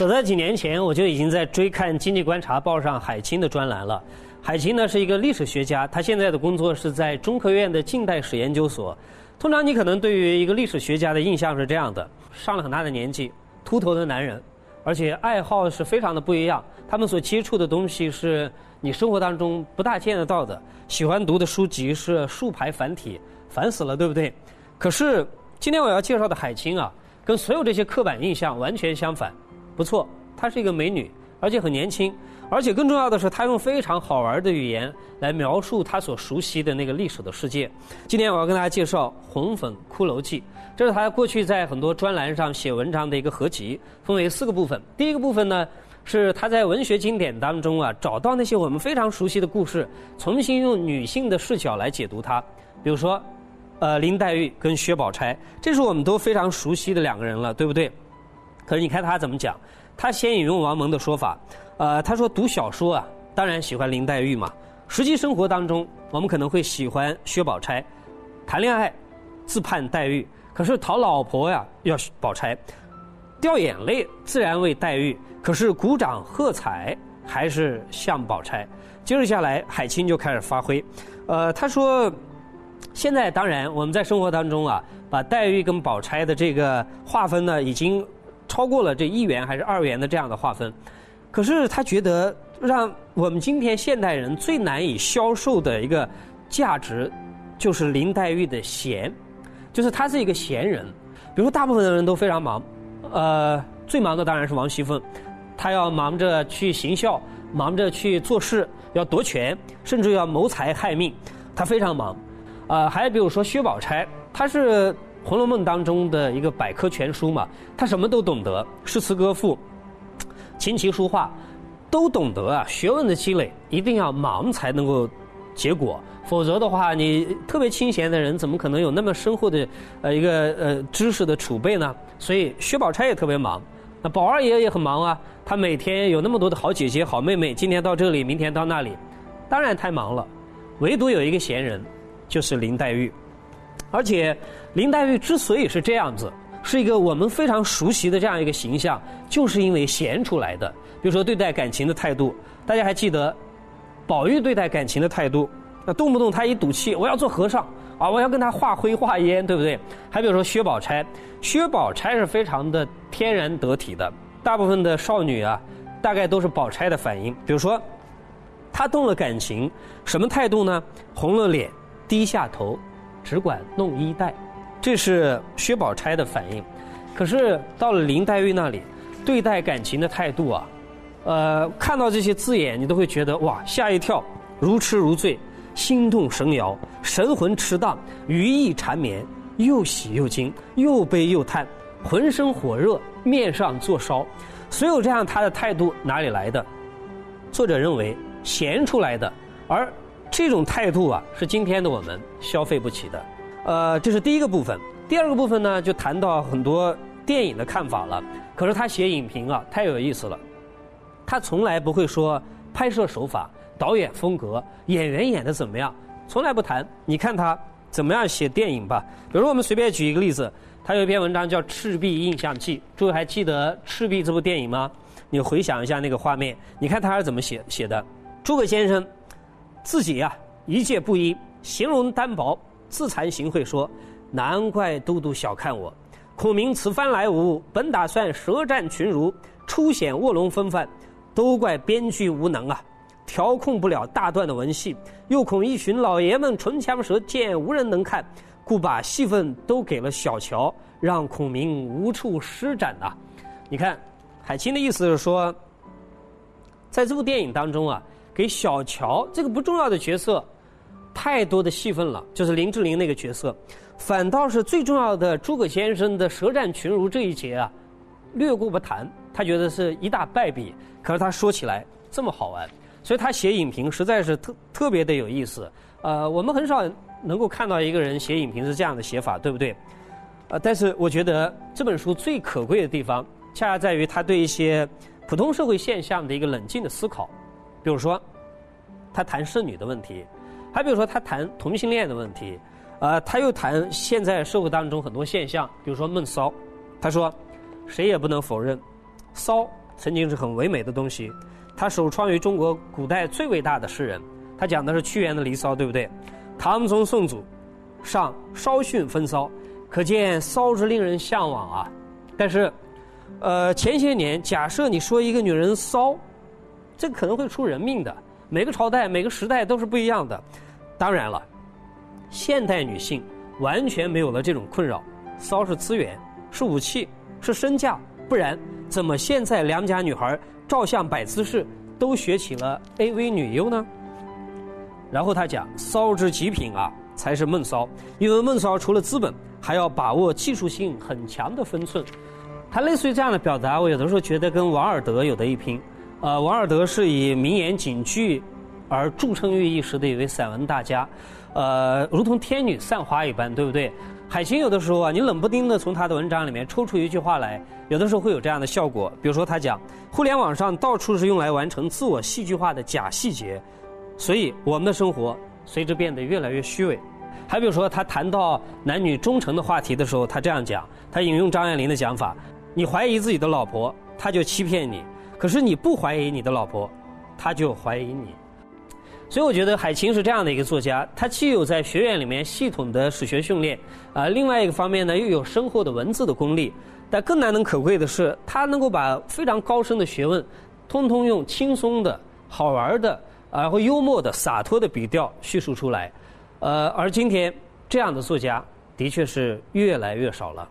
早在几年前，我就已经在追看《经济观察报》上海清的专栏了。海清呢是一个历史学家，他现在的工作是在中科院的近代史研究所。通常你可能对于一个历史学家的印象是这样的：上了很大的年纪，秃头的男人，而且爱好是非常的不一样。他们所接触的东西是你生活当中不大见得到的，喜欢读的书籍是竖排繁体，烦死了，对不对？可是今天我要介绍的海清啊，跟所有这些刻板印象完全相反。不错，她是一个美女，而且很年轻，而且更重要的是，她用非常好玩的语言来描述她所熟悉的那个历史的世界。今天我要跟大家介绍《红粉骷髅记》，这是她过去在很多专栏上写文章的一个合集，分为四个部分。第一个部分呢，是她在文学经典当中啊，找到那些我们非常熟悉的故事，重新用女性的视角来解读它。比如说，呃，林黛玉跟薛宝钗，这是我们都非常熟悉的两个人了，对不对？可是你看他怎么讲？他先引用王蒙的说法，呃，他说读小说啊，当然喜欢林黛玉嘛。实际生活当中，我们可能会喜欢薛宝钗，谈恋爱自盼黛玉，可是讨老婆呀要宝钗，掉眼泪自然为黛玉，可是鼓掌喝彩还是像宝钗。接着下来，海清就开始发挥，呃，他说，现在当然我们在生活当中啊，把黛玉跟宝钗的这个划分呢，已经。超过了这一元还是二元的这样的划分，可是他觉得让我们今天现代人最难以销售的一个价值，就是林黛玉的闲，就是她是一个闲人。比如说，大部分的人都非常忙，呃，最忙的当然是王熙凤，她要忙着去行孝，忙着去做事，要夺权，甚至要谋财害命，她非常忙。呃，还有比如说薛宝钗，她是。《红楼梦》当中的一个百科全书嘛，他什么都懂得，诗词歌赋、琴棋书画都懂得啊。学问的积累一定要忙才能够结果，否则的话，你特别清闲的人怎么可能有那么深厚的呃一个呃知识的储备呢？所以薛宝钗也特别忙，那宝二爷也很忙啊。他每天有那么多的好姐姐、好妹妹，今天到这里，明天到那里，当然太忙了。唯独有一个闲人，就是林黛玉。而且，林黛玉之所以是这样子，是一个我们非常熟悉的这样一个形象，就是因为闲出来的。比如说对待感情的态度，大家还记得，宝玉对待感情的态度，那动不动他一赌气，我要做和尚啊，我要跟他化灰化烟，对不对？还比如说薛宝钗，薛宝钗是非常的天然得体的，大部分的少女啊，大概都是宝钗的反应。比如说，她动了感情，什么态度呢？红了脸，低下头。只管弄衣带，这是薛宝钗的反应。可是到了林黛玉那里，对待感情的态度啊，呃，看到这些字眼，你都会觉得哇，吓一跳，如痴如醉，心动神摇，神魂驰荡，余意缠绵，又喜又惊，又悲又叹，浑身火热，面上作烧。所有这样他的态度哪里来的？作者认为闲出来的，而。这种态度啊，是今天的我们消费不起的。呃，这是第一个部分。第二个部分呢，就谈到很多电影的看法了。可是他写影评啊，太有意思了。他从来不会说拍摄手法、导演风格、演员演的怎么样，从来不谈。你看他怎么样写电影吧。比如我们随便举一个例子，他有一篇文章叫《赤壁印象记》，诸位还记得《赤壁》这部电影吗？你回想一下那个画面，你看他是怎么写写的？诸葛先生。自己呀，一介布衣，形容单薄，自惭形秽，说：“难怪都督小看我。孔明此番来吴，本打算舌战群儒，初显卧龙风范，都怪编剧无能啊，调控不了大段的文戏，又恐一群老爷们唇枪舌剑，无人能看，故把戏份都给了小乔，让孔明无处施展呐。”你看，海清的意思是说，在这部电影当中啊。给小乔这个不重要的角色太多的戏份了，就是林志玲那个角色，反倒是最重要的诸葛先生的舌战群儒这一节啊，略过不谈。他觉得是一大败笔，可是他说起来这么好玩，所以他写影评实在是特特别的有意思。呃，我们很少能够看到一个人写影评是这样的写法，对不对？呃，但是我觉得这本书最可贵的地方，恰恰在于他对一些普通社会现象的一个冷静的思考。比如说，他谈剩女的问题，还比如说他谈同性恋的问题，呃，他又谈现在社会当中很多现象，比如说闷骚。他说，谁也不能否认，骚曾经是很唯美的东西。他首创于中国古代最伟大的诗人，他讲的是屈原的《离骚》，对不对？唐宗宋祖上稍逊风骚，可见骚之令人向往啊。但是，呃，前些年假设你说一个女人骚，这可能会出人命的。每个朝代、每个时代都是不一样的。当然了，现代女性完全没有了这种困扰，骚是资源，是武器，是身价。不然，怎么现在良家女孩照相摆姿势都学起了 AV 女优呢？然后他讲，骚之极品啊，才是闷骚。因为闷骚除了资本，还要把握技术性很强的分寸。他类似于这样的表达，我有的时候觉得跟王尔德有的一拼。呃，王尔德是以名言警句而著称于一时的一位散文大家，呃，如同天女散花一般，对不对？海清有的时候啊，你冷不丁的从他的文章里面抽出一句话来，有的时候会有这样的效果。比如说他讲，互联网上到处是用来完成自我戏剧化的假细节，所以我们的生活随之变得越来越虚伪。还比如说他谈到男女忠诚的话题的时候，他这样讲，他引用张爱玲的讲法：你怀疑自己的老婆，他就欺骗你；可是你不怀疑你的老婆，他就怀疑你。所以我觉得海清是这样的一个作家，他既有在学院里面系统的史学训练，啊，另外一个方面呢又有深厚的文字的功力，但更难能可贵的是，他能够把非常高深的学问，通通用轻松的、好玩的、然后幽默的、洒脱的笔调叙述出来，呃，而今天这样的作家的确是越来越少了。